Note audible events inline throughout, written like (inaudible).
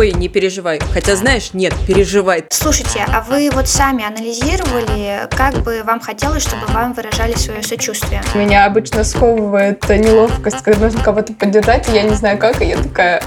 ой, не переживай. Хотя, знаешь, нет, переживай. Слушайте, а вы вот сами анализировали, как бы вам хотелось, чтобы вам выражали свое сочувствие? Меня обычно сковывает неловкость, когда нужно кого-то поддержать, и я не знаю как, и я такая...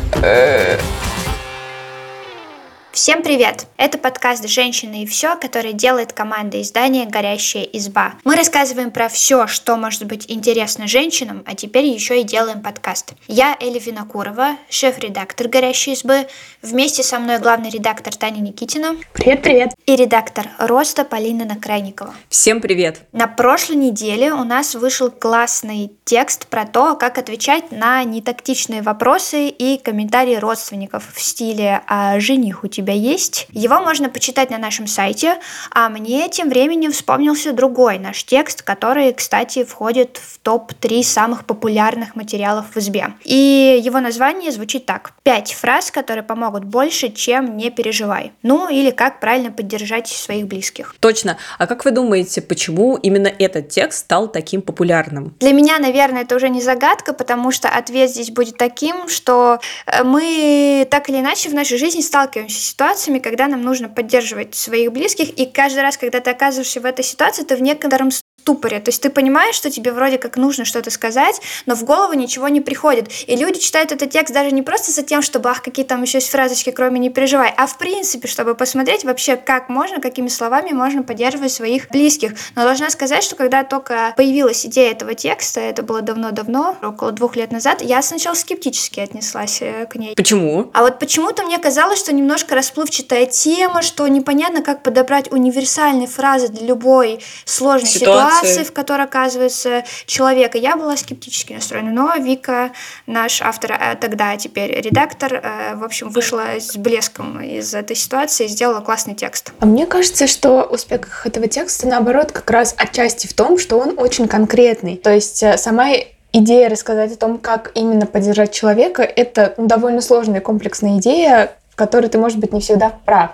«Э, Всем привет! Это подкаст «Женщины и все», который делает команда издания «Горящая изба». Мы рассказываем про все, что может быть интересно женщинам, а теперь еще и делаем подкаст. Я Эля Винокурова, шеф-редактор «Горящей избы». Вместе со мной главный редактор Таня Никитина. Привет-привет! И редактор «Роста» Полина Накрайникова. Всем привет! На прошлой неделе у нас вышел классный текст про то, как отвечать на нетактичные вопросы и комментарии родственников в стиле «А жених у тебя тебя есть. Его можно почитать на нашем сайте, а мне тем временем вспомнился другой наш текст, который, кстати, входит в топ-3 самых популярных материалов в избе. И его название звучит так. Пять фраз, которые помогут больше, чем «не переживай». Ну, или как правильно поддержать своих близких. Точно. А как вы думаете, почему именно этот текст стал таким популярным? Для меня, наверное, это уже не загадка, потому что ответ здесь будет таким, что э, мы так или иначе в нашей жизни сталкиваемся с ситуациями, когда нам нужно поддерживать своих близких, и каждый раз, когда ты оказываешься в этой ситуации, ты в некотором ступоре. То есть ты понимаешь, что тебе вроде как нужно что-то сказать, но в голову ничего не приходит. И люди читают этот текст даже не просто за тем, чтобы, ах, какие там еще есть фразочки, кроме «не переживай», а в принципе, чтобы посмотреть вообще, как можно, какими словами можно поддерживать своих близких. Но должна сказать, что когда только появилась идея этого текста, это было давно-давно, около двух лет назад, я сначала скептически отнеслась э, к ней. Почему? А вот почему-то мне казалось, что немножко расплывчатая тема, что непонятно, как подобрать универсальные фразы для любой сложной ситуации, ситуации, в которой оказывается человек. И я была скептически настроена. Но Вика, наш автор, а тогда теперь редактор, э, в общем, вышла с блеском из этой ситуации и сделала классный текст. А мне кажется, что успех этого текста, наоборот, как раз отчасти в том, что он очень конкретный. То есть э, сама идея рассказать о том, как именно поддержать человека, это довольно сложная комплексная идея, в которой ты, может быть, не всегда прав.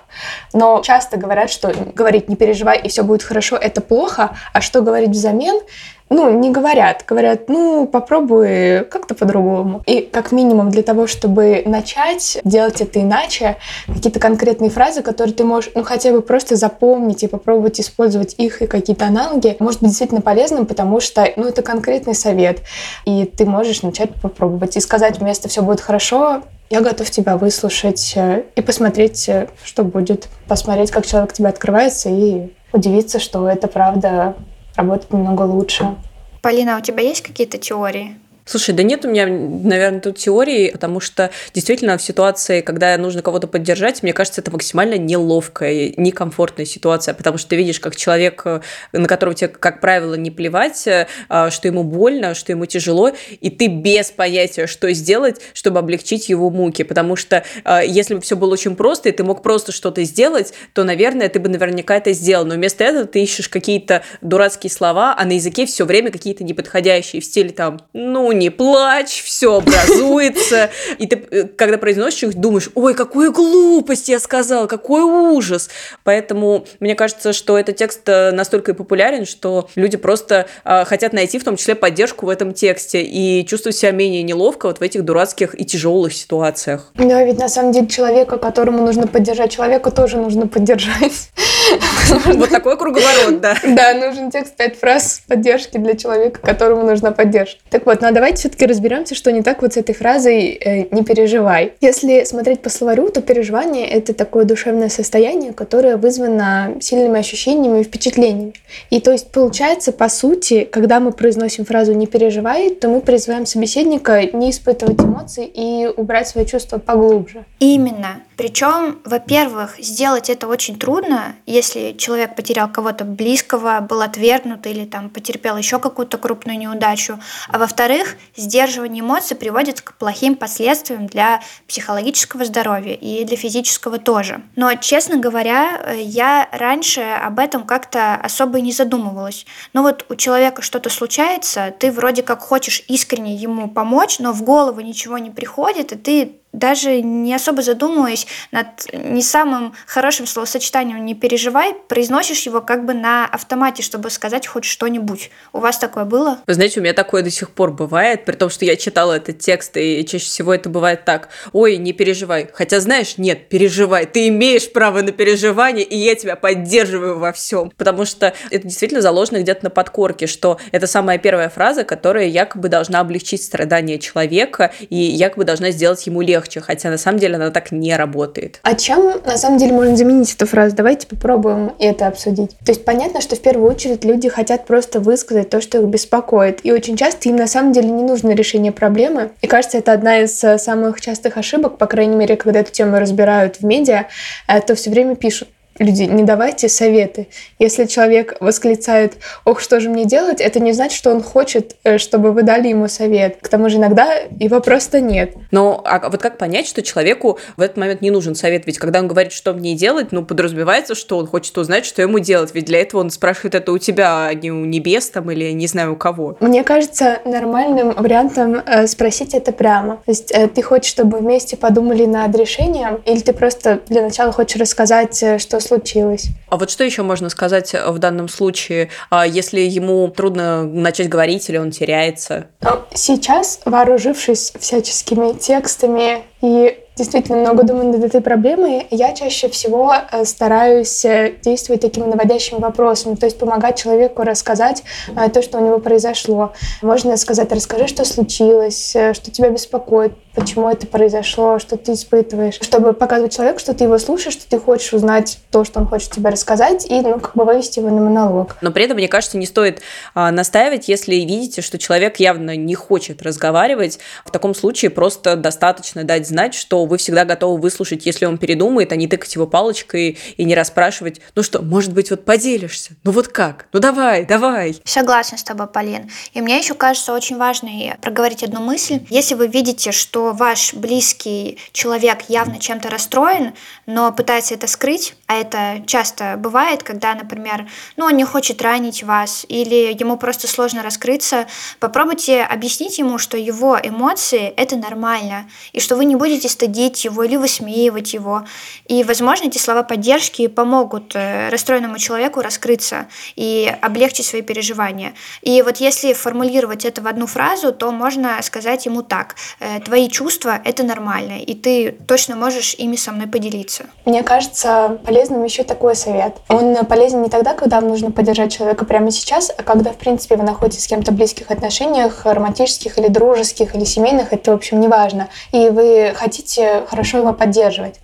Но часто говорят, что говорить «не переживай, и все будет хорошо» — это плохо, а что говорить взамен ну, не говорят. Говорят, ну, попробуй как-то по-другому. И как минимум для того, чтобы начать делать это иначе, какие-то конкретные фразы, которые ты можешь, ну, хотя бы просто запомнить и попробовать использовать их и какие-то аналоги, может быть действительно полезным, потому что, ну, это конкретный совет. И ты можешь начать попробовать и сказать вместо «все будет хорошо», я готов тебя выслушать и посмотреть, что будет. Посмотреть, как человек к тебе открывается и удивиться, что это правда работает немного лучше. Полина, а у тебя есть какие-то теории? Слушай, да нет у меня, наверное, тут теории, потому что действительно в ситуации, когда нужно кого-то поддержать, мне кажется, это максимально неловкая, некомфортная ситуация, потому что ты видишь, как человек, на которого тебе, как правило, не плевать, а, что ему больно, что ему тяжело, и ты без понятия, что сделать, чтобы облегчить его муки, потому что а, если бы все было очень просто, и ты мог просто что-то сделать, то, наверное, ты бы наверняка это сделал, но вместо этого ты ищешь какие-то дурацкие слова, а на языке все время какие-то неподходящие в стиле там, ну, не плачь, все образуется. И ты, э, когда произносишь их, думаешь, ой, какую глупость я сказал, какой ужас. Поэтому мне кажется, что этот текст э, настолько и популярен, что люди просто э, хотят найти в том числе поддержку в этом тексте и чувствуют себя менее неловко вот в этих дурацких и тяжелых ситуациях. Да, ведь на самом деле человека, которому нужно поддержать человека, тоже нужно поддержать. (laughs) Вот такой круговорот, да. Да, нужен текст пять фраз поддержки для человека, которому нужна поддержка. Так вот, ну а давайте все-таки разберемся, что не так вот с этой фразой э, «не переживай». Если смотреть по словарю, то переживание — это такое душевное состояние, которое вызвано сильными ощущениями и впечатлениями. И то есть получается, по сути, когда мы произносим фразу «не переживай», то мы призываем собеседника не испытывать эмоций и убрать свои чувства поглубже. Именно. Причем, во-первых, сделать это очень трудно, если человек потерял кого-то близкого, был отвергнут или там потерпел еще какую-то крупную неудачу. А во-вторых, сдерживание эмоций приводит к плохим последствиям для психологического здоровья и для физического тоже. Но, честно говоря, я раньше об этом как-то особо и не задумывалась. Ну вот у человека что-то случается, ты вроде как хочешь искренне ему помочь, но в голову ничего не приходит, и ты даже не особо задумываясь над не самым хорошим словосочетанием «не переживай», произносишь его как бы на автомате, чтобы сказать хоть что-нибудь. У вас такое было? Вы знаете, у меня такое до сих пор бывает, при том, что я читала этот текст, и чаще всего это бывает так. Ой, не переживай. Хотя, знаешь, нет, переживай. Ты имеешь право на переживание, и я тебя поддерживаю во всем. Потому что это действительно заложено где-то на подкорке, что это самая первая фраза, которая якобы должна облегчить страдания человека и якобы должна сделать ему легче легче, хотя на самом деле она так не работает. А чем на самом деле можно заменить эту фразу? Давайте попробуем это обсудить. То есть понятно, что в первую очередь люди хотят просто высказать то, что их беспокоит. И очень часто им на самом деле не нужно решение проблемы. И кажется, это одна из э, самых частых ошибок, по крайней мере, когда эту тему разбирают в медиа, э, то все время пишут, люди, не давайте советы. Если человек восклицает «Ох, что же мне делать?», это не значит, что он хочет, э, чтобы вы дали ему совет. К тому же иногда его просто нет. Но а вот как понять, что человеку в этот момент не нужен совет? Ведь когда он говорит, что мне делать, ну, подразумевается, что он хочет узнать, что ему делать. Ведь для этого он спрашивает это у тебя, а не у небес там или не знаю у кого. Мне кажется, нормальным вариантом э, спросить это прямо. То есть э, ты хочешь, чтобы вместе подумали над решением, или ты просто для начала хочешь рассказать, что случилось. А вот что еще можно сказать в данном случае, а если ему трудно начать говорить или он теряется? Сейчас, вооружившись всяческими текстами и действительно много думаю над этой проблемой, я чаще всего э, стараюсь э, действовать такими наводящими вопросами, то есть помогать человеку рассказать э, то, что у него произошло. Можно сказать, расскажи, что случилось, что тебя беспокоит, почему это произошло, что ты испытываешь, чтобы показывать человеку, что ты его слушаешь, что ты хочешь узнать то, что он хочет тебе рассказать, и, ну, как бы вывести его на монолог. Но при этом, мне кажется, не стоит а, настаивать, если видите, что человек явно не хочет разговаривать. В таком случае просто достаточно дать знать, что вы всегда готовы выслушать, если он передумает, а не тыкать его палочкой и не расспрашивать, ну что, может быть, вот поделишься? Ну вот как? Ну давай, давай. Согласна с тобой, Полин. И мне еще кажется очень важно проговорить одну мысль. Если вы видите, что ваш близкий человек явно чем-то расстроен, но пытается это скрыть, а это часто бывает, когда, например, ну, он не хочет ранить вас или ему просто сложно раскрыться, попробуйте объяснить ему, что его эмоции — это нормально, и что вы не будете стыдить его или высмеивать его. И, возможно, эти слова поддержки помогут э, расстроенному человеку раскрыться и облегчить свои переживания. И вот если формулировать это в одну фразу, то можно сказать ему так. «Э, Твои чувства — это нормально, и ты точно можешь ими со мной поделиться. Мне кажется полезным еще такой совет. Он полезен не тогда, когда вам нужно поддержать человека прямо сейчас, а когда, в принципе, вы находитесь с кем-то в близких отношениях, романтических или дружеских, или семейных, это, в общем, не важно, и вы хотите хорошо его поддерживать.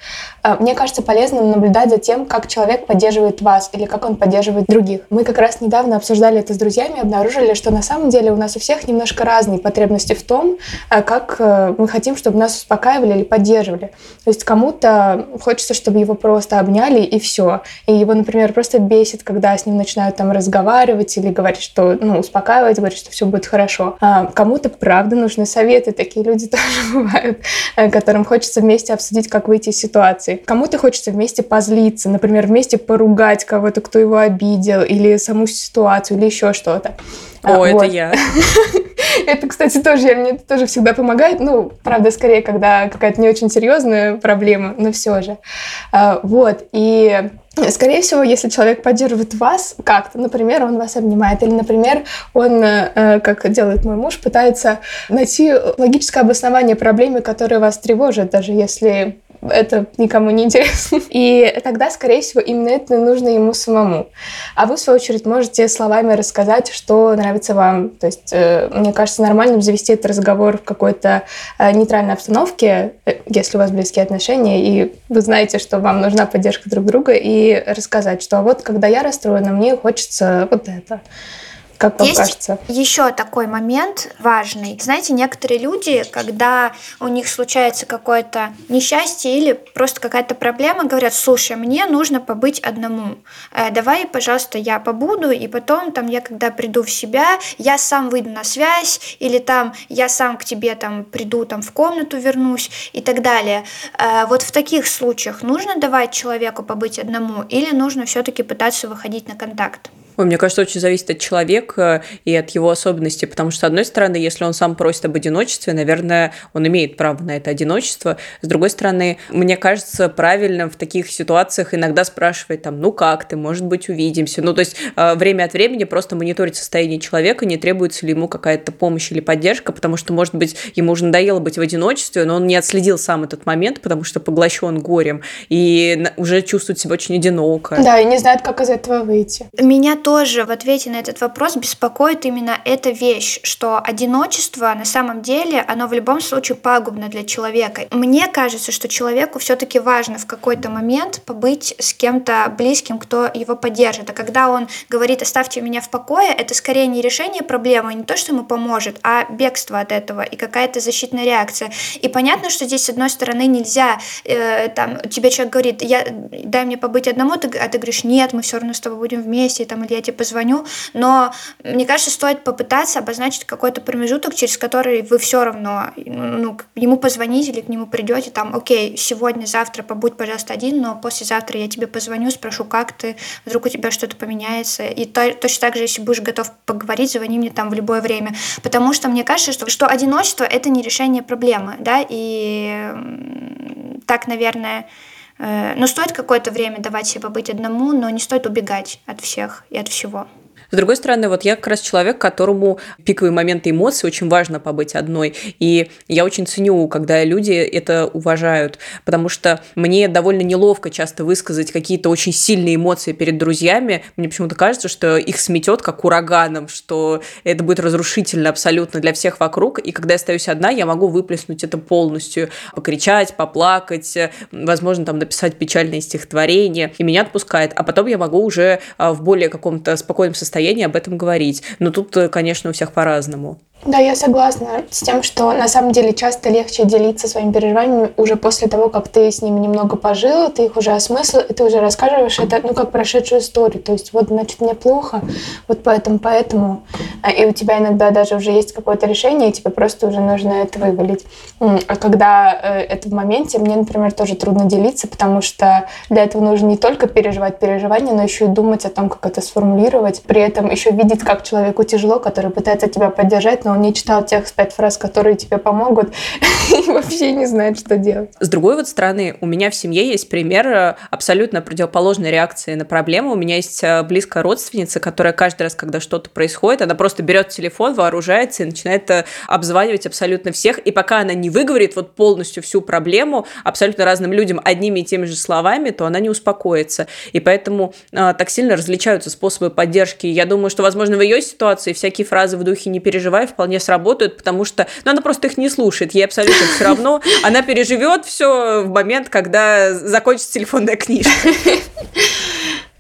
А, мне кажется полезным наблюдать за тем, как человек поддерживает вас или как он поддерживает других. Мы как раз недавно обсуждали это с друзьями и обнаружили, что на самом деле у нас у всех немножко разные потребности в том, а, как э, мы хотим, чтобы нас успокаивали или поддерживали. То есть кому-то хочется, чтобы его просто обняли и все. И его, например, просто бесит, когда с ним начинают там разговаривать или говорить, что, ну, успокаивать, говорить, что все будет хорошо. А кому-то, правда, нужны советы. Такие люди (laughs) тоже бывают, э, которым хочется вместе обсудить, как выйти из ситуации. Кому-то хочется вместе позлиться, например, вместе поругать кого-то, кто его обидел, или саму ситуацию, или еще что-то. О, а, это вот. я. (laughs) Это, кстати, тоже, мне это тоже всегда помогает. Ну, правда, скорее, когда какая-то не очень серьезная проблема, но все же. А, вот, и Скорее всего, если человек поддерживает вас как-то, например, он вас обнимает, или, например, он, э, как делает мой муж, пытается найти логическое обоснование проблемы, которая вас тревожит, даже если это никому не интересно. (laughs) И тогда, скорее всего, именно это нужно ему самому. А вы, в свою очередь, можете словами рассказать, что нравится вам. То есть, э, мне кажется, нормальным завести этот разговор в какой-то э, нейтральной обстановке, э, если у вас близкие отношения, и вы знаете, что вам нужна поддержка друг друга, и рассказать, что вот, когда я расстроена, мне хочется вот это. Как вам Есть кажется? еще такой момент важный. Знаете, некоторые люди, когда у них случается какое-то несчастье или просто какая-то проблема, говорят, слушай, мне нужно побыть одному. Э, давай, пожалуйста, я побуду, и потом там я, когда приду в себя, я сам выйду на связь, или там я сам к тебе там приду, там в комнату вернусь и так далее. Э, вот в таких случаях нужно давать человеку побыть одному или нужно все-таки пытаться выходить на контакт? Ой, мне кажется, очень зависит от человека и от его особенностей, потому что, с одной стороны, если он сам просит об одиночестве, наверное, он имеет право на это одиночество. С другой стороны, мне кажется правильным в таких ситуациях иногда спрашивать там, ну как ты, может быть, увидимся. Ну, то есть э, время от времени просто мониторить состояние человека, не требуется ли ему какая-то помощь или поддержка, потому что, может быть, ему уже надоело быть в одиночестве, но он не отследил сам этот момент, потому что поглощен горем и уже чувствует себя очень одиноко. Да, и не знает, как из этого выйти. Меня тоже в ответе на этот вопрос беспокоит именно эта вещь, что одиночество на самом деле, оно в любом случае пагубно для человека. Мне кажется, что человеку все-таки важно в какой-то момент побыть с кем-то близким, кто его поддержит. А когда он говорит «оставьте меня в покое», это скорее не решение проблемы, не то, что ему поможет, а бегство от этого и какая-то защитная реакция. И понятно, что здесь, с одной стороны, нельзя, э, там, тебе человек говорит, я, дай мне побыть одному, ты, а ты говоришь, нет, мы все равно с тобой будем вместе, там, или я тебе позвоню, но мне кажется, стоит попытаться обозначить какой-то промежуток, через который вы все равно ну, ему позвоните или к нему придете, там, окей, сегодня, завтра побудь, пожалуйста, один, но послезавтра я тебе позвоню, спрошу, как ты, вдруг у тебя что-то поменяется. И то, точно так же, если будешь готов поговорить, звони мне там в любое время. Потому что мне кажется, что, что одиночество — это не решение проблемы, да, и так, наверное, э, ну, стоит какое-то время давать себе побыть одному, но не стоит убегать от всех и от всего. С другой стороны, вот я как раз человек, которому пиковые моменты эмоций очень важно побыть одной. И я очень ценю, когда люди это уважают, потому что мне довольно неловко часто высказать какие-то очень сильные эмоции перед друзьями. Мне почему-то кажется, что их сметет как ураганом, что это будет разрушительно абсолютно для всех вокруг. И когда я остаюсь одна, я могу выплеснуть это полностью, покричать, поплакать, возможно, там написать печальное стихотворение, и меня отпускает. А потом я могу уже а, в более каком-то спокойном состоянии состоянии об этом говорить. Но тут, э, конечно, у всех по-разному. Да, я согласна с тем, что на самом деле часто легче делиться своими переживаниями уже после того, как ты с ними немного пожил, ты их уже осмыслил, и ты уже рассказываешь это, ну, как прошедшую историю. То есть, вот, значит, мне плохо, вот поэтому, поэтому. А, и у тебя иногда даже уже есть какое-то решение, и тебе просто уже нужно это вывалить. А когда э, это в моменте, мне, например, тоже трудно делиться, потому что для этого нужно не только переживать переживания, но еще и думать о том, как это сформулировать. При этом еще видеть, как человеку тяжело, который пытается тебя поддержать, но он не читал тех пять фраз, которые тебе помогут, (laughs) и вообще не знает, что делать. С другой вот стороны, у меня в семье есть пример э, абсолютно противоположной реакции на проблему. У меня есть э, близкая родственница, которая каждый раз, когда что-то происходит, она просто берет телефон, вооружается и начинает э, обзванивать абсолютно всех. И пока она не выговорит вот полностью всю проблему абсолютно разным людям одними и теми же словами, то она не успокоится. И поэтому э, так сильно различаются способы поддержки. Я думаю, что, возможно, в ее ситуации всякие фразы в духе «не переживай» вполне сработают, потому что ну, она просто их не слушает, ей абсолютно все равно. Она переживет все в момент, когда закончится телефонная книжка.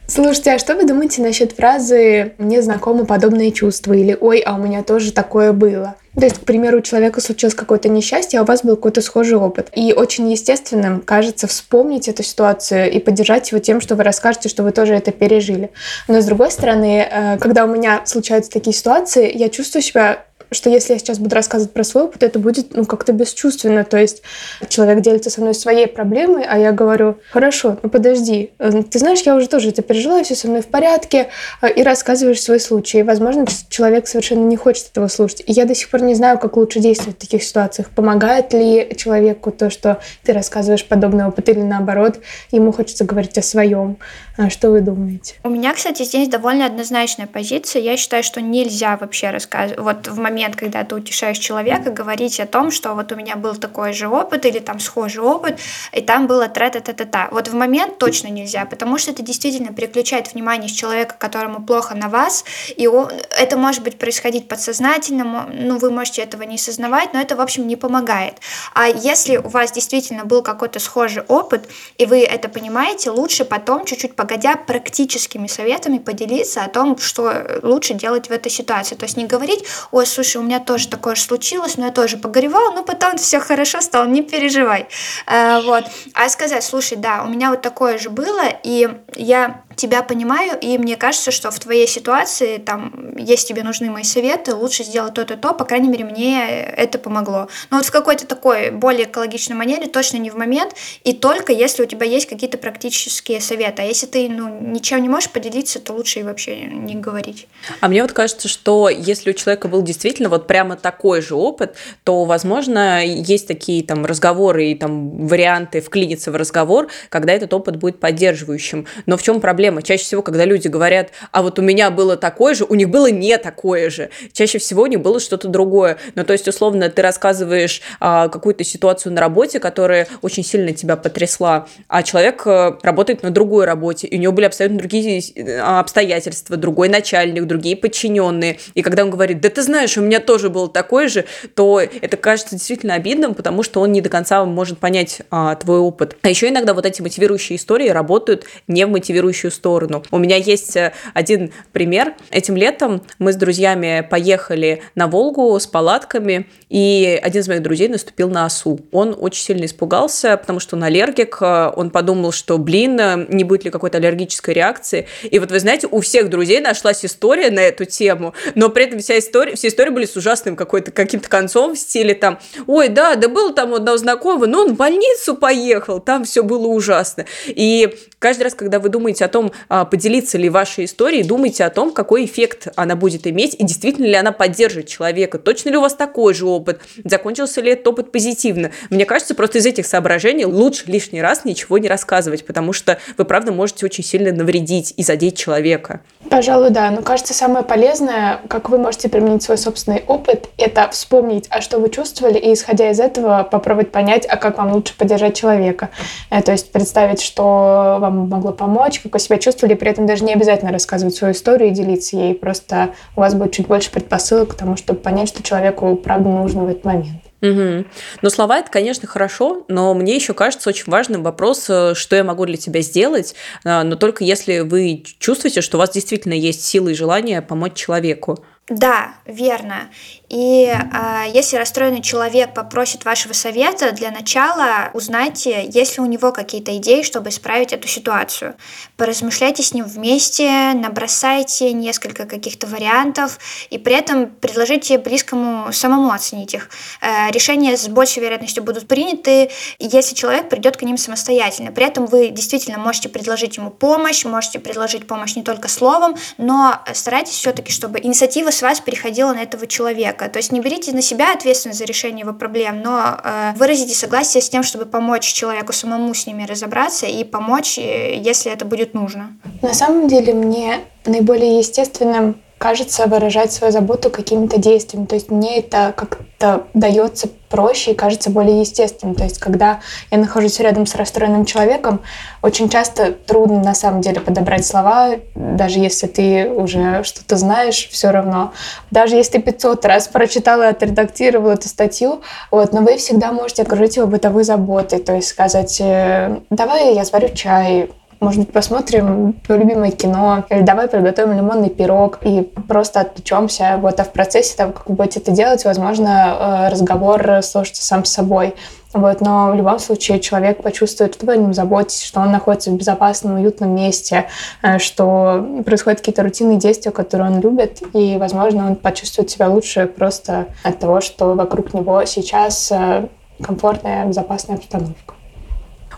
Слушайте, а что вы думаете насчет фразы «мне знакомы подобные чувства» или «ой, а у меня тоже такое было»? То есть, к примеру, у человека случилось какое-то несчастье, а у вас был какой-то схожий опыт. И очень естественным кажется вспомнить эту ситуацию и поддержать его тем, что вы расскажете, что вы тоже это пережили. Но с другой стороны, э, когда у меня случаются такие ситуации, я чувствую себя что если я сейчас буду рассказывать про свой опыт, это будет ну как-то бесчувственно. То есть человек делится со мной своей проблемой, а я говорю, хорошо, ну подожди, э, ты знаешь, я уже тоже это пережила, все со мной в порядке, э, и рассказываешь свой случай. Возможно, человек совершенно не хочет этого слушать. И я до сих пор не знаю, как лучше действовать в таких ситуациях. Помогает ли человеку то, что ты рассказываешь подобный опыт, или наоборот, ему хочется говорить о своем. А что вы думаете? У меня, кстати, здесь довольно однозначная позиция. Я считаю, что нельзя вообще рассказывать. Вот в момент, когда ты утешаешь человека, говорить о том, что вот у меня был такой же опыт или там схожий опыт, и там было тра-та-та-та-та. Вот в момент точно нельзя, потому что это действительно переключает внимание с человека, которому плохо на вас, и он, это может быть происходить подсознательно, ну, вы можете этого не сознавать, но это, в общем, не помогает. А если у вас действительно был какой-то схожий опыт, и вы это понимаете, лучше потом чуть-чуть погодя практическими советами поделиться о том, что лучше делать в этой ситуации. То есть не говорить, ой, слушай, у меня тоже такое же случилось, но я тоже погоревал, но потом все хорошо стало, не переживай. А, вот. А сказать, слушай, да, у меня вот такое же было, и я тебя понимаю, и мне кажется, что в твоей ситуации, там, если тебе нужны мои советы, лучше сделать то-то, то, по крайней мере, мне это помогло. Но вот в какой-то такой более экологичной манере, точно не в момент, и только если у тебя есть какие-то практические советы. А если ты, ну, ничем не можешь поделиться, то лучше и вообще не говорить. А мне вот кажется, что если у человека был действительно вот прямо такой же опыт, то, возможно, есть такие там разговоры и там варианты вклиниться в разговор, когда этот опыт будет поддерживающим. Но в чем проблема? Чаще всего, когда люди говорят, а вот у меня было такое же, у них было не такое же. Чаще всего у них было что-то другое. Ну, то есть, условно, ты рассказываешь а, какую-то ситуацию на работе, которая очень сильно тебя потрясла, а человек э, работает на другой работе, и у него были абсолютно другие э, обстоятельства, другой начальник, другие подчиненные. И когда он говорит, да ты знаешь, у меня тоже было такое же, то это кажется действительно обидным, потому что он не до конца может понять а, твой опыт. А еще иногда вот эти мотивирующие истории работают не в мотивирующую сторону. У меня есть э, один пример. Этим летом мы с друзьями поехали на Волгу с палатками, и один из моих друзей наступил на осу. Он очень сильно испугался, потому что он аллергик, он подумал, что, блин, не будет ли какой-то аллергической реакции. И вот вы знаете, у всех друзей нашлась история на эту тему, но при этом вся история, все истории были с ужасным какой-то каким-то концом в стиле там, ой, да, да был там одного знакомого, но он в больницу поехал, там все было ужасно. И каждый раз, когда вы думаете о том, а, поделиться ли вашей историей, думайте о том, какой эффект она будет иметь, и действительно ли она поддержит человека, точно ли у вас такой же опыт, закончился ли этот опыт позитивно. Мне кажется, просто из этих соображений лучше лишний раз ничего не рассказывать, потому что вы, правда, можете очень сильно навредить и задеть человека. Пожалуй, да. Но кажется, самое полезное, как вы можете применить свой собственный опыт, это вспомнить, а что вы чувствовали, и исходя из этого попробовать понять, а как вам лучше поддержать человека. Э, то есть представить, что вам могло помочь, как вы себя чувствовали, при этом даже не обязательно рассказывать свою историю и делиться ей. Просто у вас будет чуть больше предпосылок к тому, чтобы понять, что человеку правда нужно в этот момент. Угу. Ну, слова это, конечно, хорошо, но мне еще кажется очень важным вопрос, э, что я могу для тебя сделать, э, но только если вы чувствуете, что у вас действительно есть силы и желание помочь человеку. Да, верно. И э, если расстроенный человек попросит вашего совета, для начала узнайте, есть ли у него какие-то идеи, чтобы исправить эту ситуацию. Поразмышляйте с ним вместе, набросайте несколько каких-то вариантов и при этом предложите близкому самому оценить их. Э, решения с большей вероятностью будут приняты, если человек придет к ним самостоятельно. При этом вы действительно можете предложить ему помощь, можете предложить помощь не только словом, но старайтесь все-таки, чтобы инициатива с вас переходила на этого человека. То есть не берите на себя ответственность за решение его проблем, но э, выразите согласие с тем, чтобы помочь человеку самому с ними разобраться и помочь, э, если это будет нужно. На самом деле мне наиболее естественным кажется выражать свою заботу какими-то действиями. То есть мне это как-то дается проще и кажется более естественным. То есть когда я нахожусь рядом с расстроенным человеком, очень часто трудно на самом деле подобрать слова, даже если ты уже что-то знаешь, все равно. Даже если ты 500 раз прочитала и отредактировала эту статью, вот, но вы всегда можете окружить его бытовой заботой, то есть сказать, э, давай я сварю чай, может быть, посмотрим любимое кино, или давай приготовим лимонный пирог и просто отвлечемся. Вот, а в процессе того, как вы будете это делать, возможно, э, разговор сложится сам с собой. Вот, но в любом случае человек почувствует, что вы о нем заботитесь, что он находится в безопасном, уютном месте, э, что происходят какие-то рутинные действия, которые он любит, и, возможно, он почувствует себя лучше просто от того, что вокруг него сейчас э, комфортная, безопасная обстановка.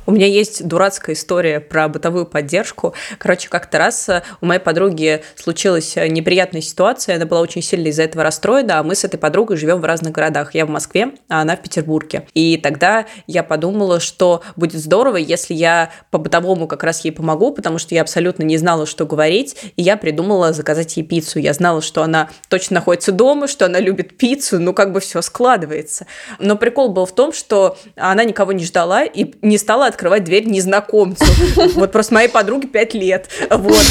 У меня есть дурацкая история про бытовую поддержку. Короче, как-то раз э, у моей подруги случилась э, неприятная ситуация, она была очень сильно из-за этого расстроена, а мы с этой подругой живем в разных городах. Я в Москве, а она в Петербурге. И тогда я подумала, что будет здорово, если я по бытовому как раз ей помогу, потому что я абсолютно не знала, что говорить, и я придумала заказать ей пиццу. Я знала, что она точно находится дома, что она любит пиццу, ну как бы все складывается. Но прикол был в том, что она никого не ждала и не стала открывать дверь незнакомцу. Вот просто моей подруге 5 лет. Вот.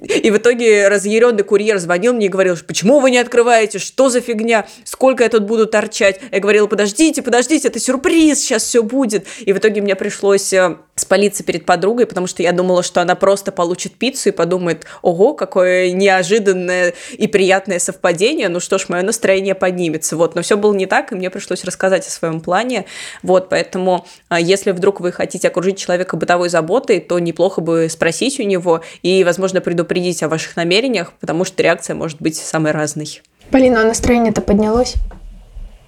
И в итоге разъяренный курьер звонил мне и говорил, почему вы не открываете, что за фигня, сколько я тут буду торчать. Я говорила, подождите, подождите, это сюрприз, сейчас все будет. И в итоге мне пришлось э, спалиться перед подругой, потому что я думала, что она просто получит пиццу и подумает, ого, какое неожиданное и приятное совпадение, ну что ж, мое настроение поднимется. Вот, но все было не так, и мне пришлось рассказать о своем плане. Вот, поэтому, а, если вдруг вы хотите окружить человека бытовой заботой, то неплохо бы спросить у него и, возможно, предупредить о ваших намерениях, потому что реакция может быть самой разной. Полина, а настроение-то поднялось?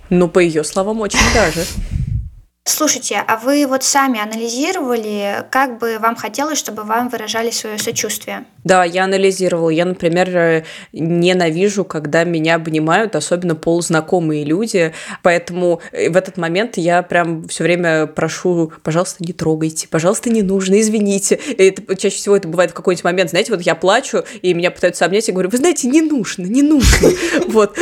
Ну, по ее словам, очень даже. Слушайте, а вы вот сами анализировали, как бы вам хотелось, чтобы вам выражали свое сочувствие? Да, я анализировала. Я, например, э, ненавижу, когда меня обнимают, особенно полузнакомые люди. Поэтому э, в этот момент я прям все время прошу, пожалуйста, не трогайте, пожалуйста, не нужно, извините. И это, чаще всего это бывает в какой-нибудь момент, знаете, вот я плачу, и меня пытаются обнять, и говорю, вы знаете, не нужно, не нужно. (laughs) Вот.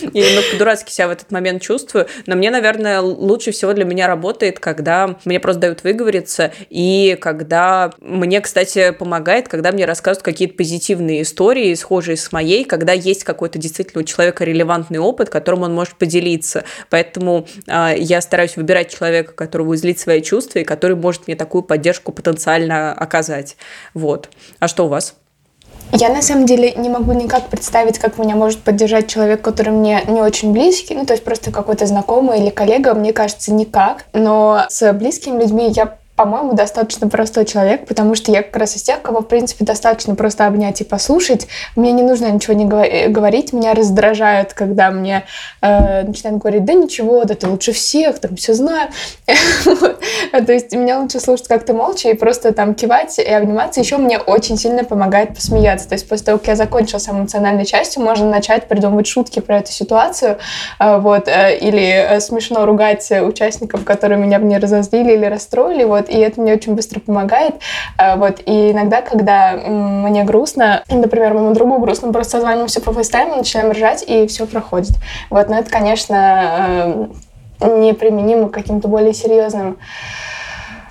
И немного по-дурацки себя в этот момент чувствую. Но мне, наверное, лучше всего для меня работает, когда мне просто дают выговориться, и когда мне, кстати, помогает, когда мне рассказывают какие-то позитивные истории, схожие с моей, когда есть какой-то действительно у человека релевантный опыт, которым он может поделиться. Поэтому э, я стараюсь выбирать человека, которого излить свои чувства, и который может мне такую поддержку потенциально оказать. Вот. А что у вас? Я на самом деле не могу никак представить, как меня может поддержать человек, который мне не очень близкий, ну то есть просто какой-то знакомый или коллега, мне кажется, никак. Но с близкими людьми я по-моему, достаточно простой человек, потому что я как раз из тех, кого, в принципе, достаточно просто обнять и послушать. Мне не нужно ничего не э, говорить, меня раздражает, когда мне э, начинают говорить, да ничего, да ты лучше всех, там все знаю. (laughs) То есть меня лучше слушать как-то молча и просто там кивать и обниматься. Еще мне очень сильно помогает посмеяться. То есть после того, как я закончила с эмоциональной частью, можно начать придумывать шутки про эту ситуацию, э, вот, э, или смешно ругать участников, которые меня в ней разозлили или расстроили, вот, вот, и это мне очень быстро помогает, а, вот, и иногда, когда мне грустно, например, моему другу грустно, просто созваниваемся по фейстайму, начинаем ржать, и все проходит, вот, но это, конечно, э, неприменимо к каким-то более серьезным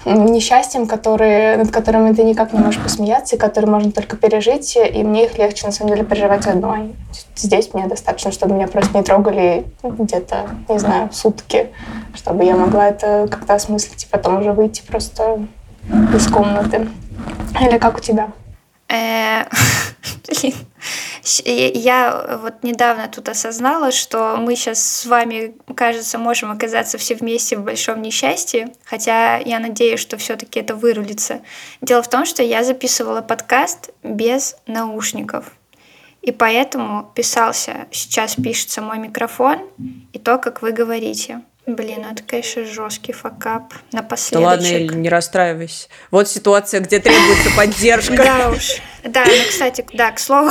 несчастьем, которые, над которыми ты никак не можешь посмеяться, и которые можно только пережить, и мне их легче, на самом деле, переживать одной. Здесь мне достаточно, чтобы меня просто не трогали где-то, не знаю, сутки, чтобы я могла это как-то осмыслить и потом уже выйти просто из комнаты. Или как у тебя? Э, (laughs) блин, я вот недавно тут осознала, что мы сейчас с вами, кажется, можем оказаться все вместе в большом несчастье, хотя я надеюсь, что все-таки это вырулится. Дело в том, что я записывала подкаст без наушников. И поэтому писался, сейчас пишется мой микрофон и то, как вы говорите. Блин, ну это, конечно, жесткий факап. Напоследок. Да ладно, Эль, не расстраивайся. Вот ситуация, где требуется (laughs) поддержка. Да уж. Да, ну, кстати, да, к слову,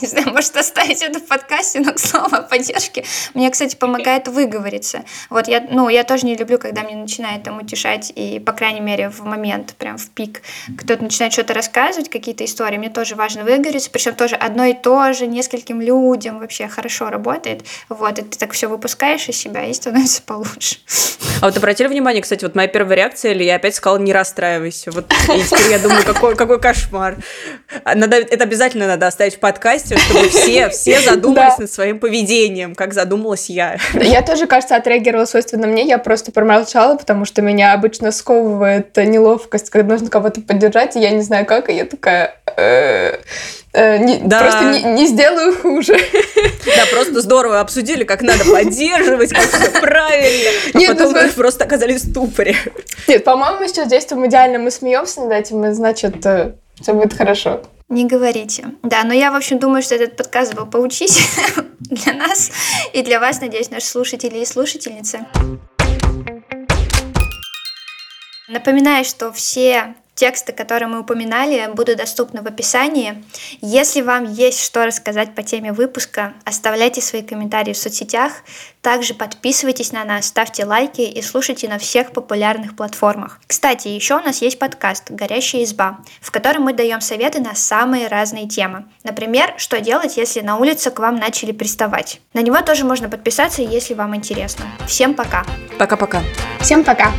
не знаю, может оставить это в подкасте, но к слову о поддержке мне, кстати, помогает выговориться. Вот я, ну, я тоже не люблю, когда мне начинает там утешать, и, по крайней мере, в момент, прям в пик, кто-то начинает что-то рассказывать, какие-то истории, мне тоже важно выговориться, причем тоже одно и то же, нескольким людям вообще хорошо работает. Вот, и ты так все выпускаешь из себя, и становится получше. А вот обратили внимание, кстати, вот моя первая реакция, или я опять сказала, не расстраивайся. Вот я думаю, какой, какой кошмар. Надо, это обязательно надо оставить в подкасте, подкасте, чтобы все, (laughs) все задумались над своим поведением, как задумалась я. Я тоже, кажется, отреагировала свойственно мне, я просто промолчала, потому что меня обычно сковывает неловкость, когда нужно кого-то поддержать, и я не знаю как, и я такая... «Э, э, не, да. Просто не, не сделаю хуже. (laughs) Да, просто здорово обсудили, как надо поддерживать, как все правильно. А Нет, потом ну, просто оказались в ступоре. Нет, по-моему, мы сейчас действуем идеально, мы смеемся над этим, и значит, э, все будет хорошо. Не говорите. Да, но я, в общем, думаю, что этот подкаст был поучительным (laughs) для нас и для вас, надеюсь, наши слушатели и слушательницы. Напоминаю, что все Тексты, которые мы упоминали, будут доступны в описании. Если вам есть что рассказать по теме выпуска, оставляйте свои комментарии в соцсетях. Также подписывайтесь на нас, ставьте лайки и слушайте на всех популярных платформах. Кстати, еще у нас есть подкаст «Горящая изба», в котором мы даем советы на самые разные темы. Например, что делать, если на улице к вам начали приставать. На него тоже можно подписаться, если вам интересно. Всем пока! Пока-пока! Всем пока!